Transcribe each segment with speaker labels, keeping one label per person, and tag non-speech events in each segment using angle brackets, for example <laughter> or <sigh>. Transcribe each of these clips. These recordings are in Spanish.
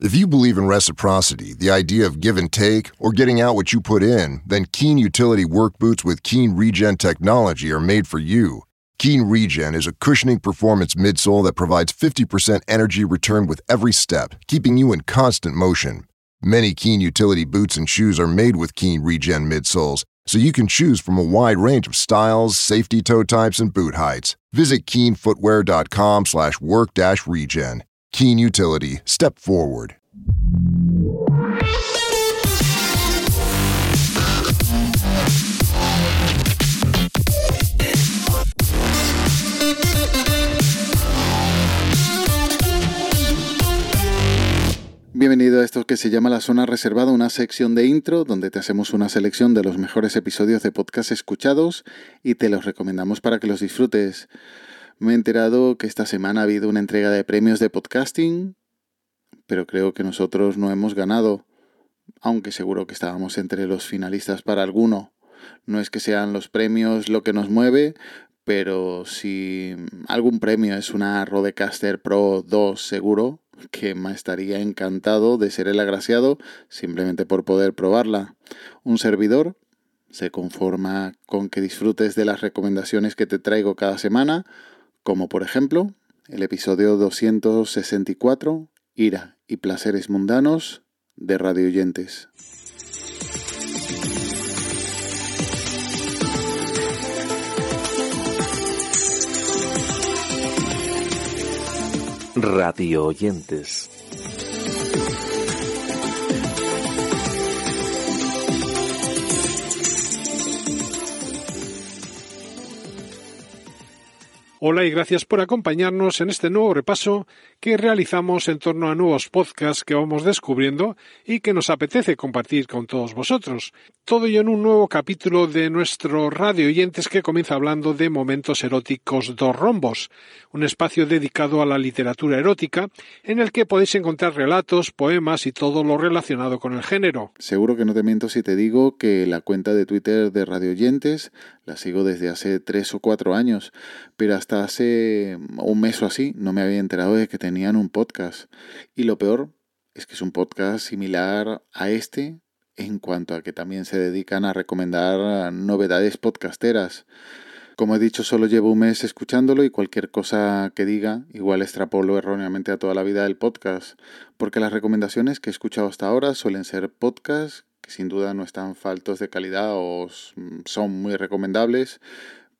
Speaker 1: If you believe in reciprocity, the idea of give and take, or getting out what you put in, then Keen Utility Work Boots with Keen Regen technology are made for you. Keen Regen is a cushioning performance midsole that provides 50% energy return with every step, keeping you in constant motion. Many Keen utility boots and shoes are made with Keen Regen midsoles, so you can choose from a wide range of styles, safety toe types, and boot heights. Visit keenfootwear.com slash work-regen. Keen Utility. Step forward.
Speaker 2: Bienvenido a esto que se llama La Zona Reservada, una sección de intro donde te hacemos una selección de los mejores episodios de podcast escuchados y te los recomendamos para que los disfrutes. Me he enterado que esta semana ha habido una entrega de premios de podcasting, pero creo que nosotros no hemos ganado, aunque seguro que estábamos entre los finalistas para alguno. No es que sean los premios lo que nos mueve, pero si algún premio es una Rodecaster Pro 2 seguro, que me estaría encantado de ser el agraciado simplemente por poder probarla. Un servidor se conforma con que disfrutes de las recomendaciones que te traigo cada semana, como por ejemplo el episodio 264, Ira y Placeres Mundanos, de Radio Oyentes.
Speaker 3: Radio oyentes.
Speaker 4: Hola y gracias por acompañarnos en este nuevo repaso que realizamos en torno a nuevos podcasts que vamos descubriendo y que nos apetece compartir con todos vosotros. Todo ello en un nuevo capítulo de nuestro Radio Oyentes que comienza hablando de Momentos Eróticos Dos Rombos, un espacio dedicado a la literatura erótica en el que podéis encontrar relatos, poemas y todo lo relacionado con el género.
Speaker 2: Seguro que no te miento si te digo que la cuenta de Twitter de Radio Oyentes la sigo desde hace tres o cuatro años, pero hasta hace un mes o así no me había enterado de que tenían un podcast. Y lo peor es que es un podcast similar a este en cuanto a que también se dedican a recomendar novedades podcasteras. Como he dicho, solo llevo un mes escuchándolo y cualquier cosa que diga igual extrapolo erróneamente a toda la vida del podcast, porque las recomendaciones que he escuchado hasta ahora suelen ser podcasts que sin duda no están faltos de calidad o son muy recomendables,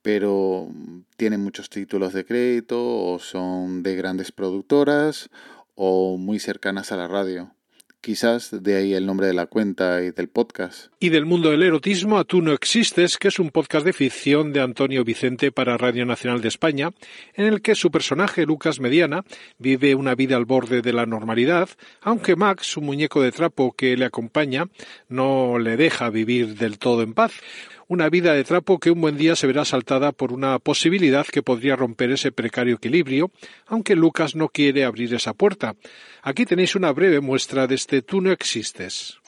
Speaker 2: pero tienen muchos títulos de crédito o son de grandes productoras o muy cercanas a la radio. Quizás de ahí el nombre de la cuenta y del podcast.
Speaker 4: Y del mundo del erotismo a Tú no existes, que es un podcast de ficción de Antonio Vicente para Radio Nacional de España, en el que su personaje, Lucas Mediana, vive una vida al borde de la normalidad, aunque Max, un muñeco de trapo que le acompaña, no le deja vivir del todo en paz una vida de trapo que un buen día se verá saltada por una posibilidad que podría romper ese precario equilibrio, aunque Lucas no quiere abrir esa puerta. Aquí tenéis una breve muestra de este Tú no existes.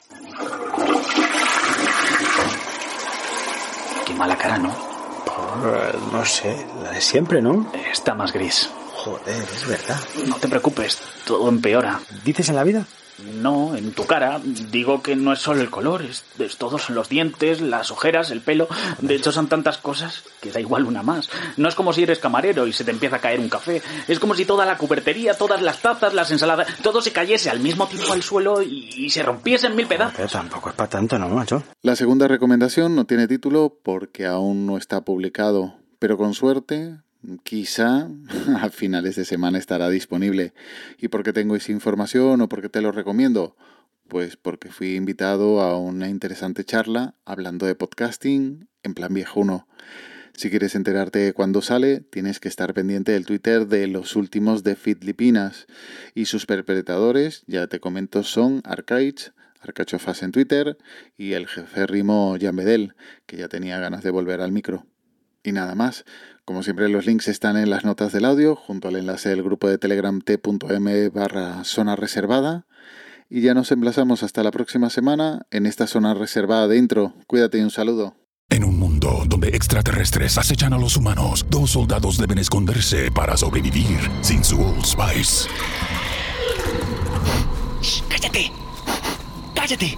Speaker 5: Qué mala cara, ¿no?
Speaker 6: no sé, la de siempre, ¿no?
Speaker 5: Está más gris.
Speaker 6: Joder, es verdad.
Speaker 5: No te preocupes, todo empeora.
Speaker 6: ¿Dices en la vida?
Speaker 5: No, en tu cara. Digo que no es solo el color, es, es todo son los dientes, las ojeras, el pelo. De hecho, son tantas cosas que da igual una más. No es como si eres camarero y se te empieza a caer un café. Es como si toda la cubertería, todas las tazas, las ensaladas, todo se cayese al mismo tiempo al suelo y, y se rompiese en mil pedazos.
Speaker 6: Pero tampoco es para tanto, ¿no, macho?
Speaker 2: La segunda recomendación no tiene título porque aún no está publicado, pero con suerte quizá <laughs> a finales de semana estará disponible. ¿Y por qué tengo esa información o por qué te lo recomiendo? Pues porque fui invitado a una interesante charla hablando de podcasting en plan viejuno. Si quieres enterarte cuándo sale, tienes que estar pendiente del Twitter de los últimos de Fitlipinas. Y sus perpetradores, ya te comento, son Arcaich, Arcachofas en Twitter, y el jefe Rimo Jan Bedel, que ya tenía ganas de volver al micro. Y nada más. Como siempre, los links están en las notas del audio, junto al enlace del grupo de Telegram t.m barra zona reservada. Y ya nos emplazamos hasta la próxima semana en esta zona reservada dentro. Cuídate y un saludo.
Speaker 7: En un mundo donde extraterrestres acechan a los humanos, dos soldados deben esconderse para sobrevivir sin su Old Spice.
Speaker 8: ¡Cállate! ¡Cállate!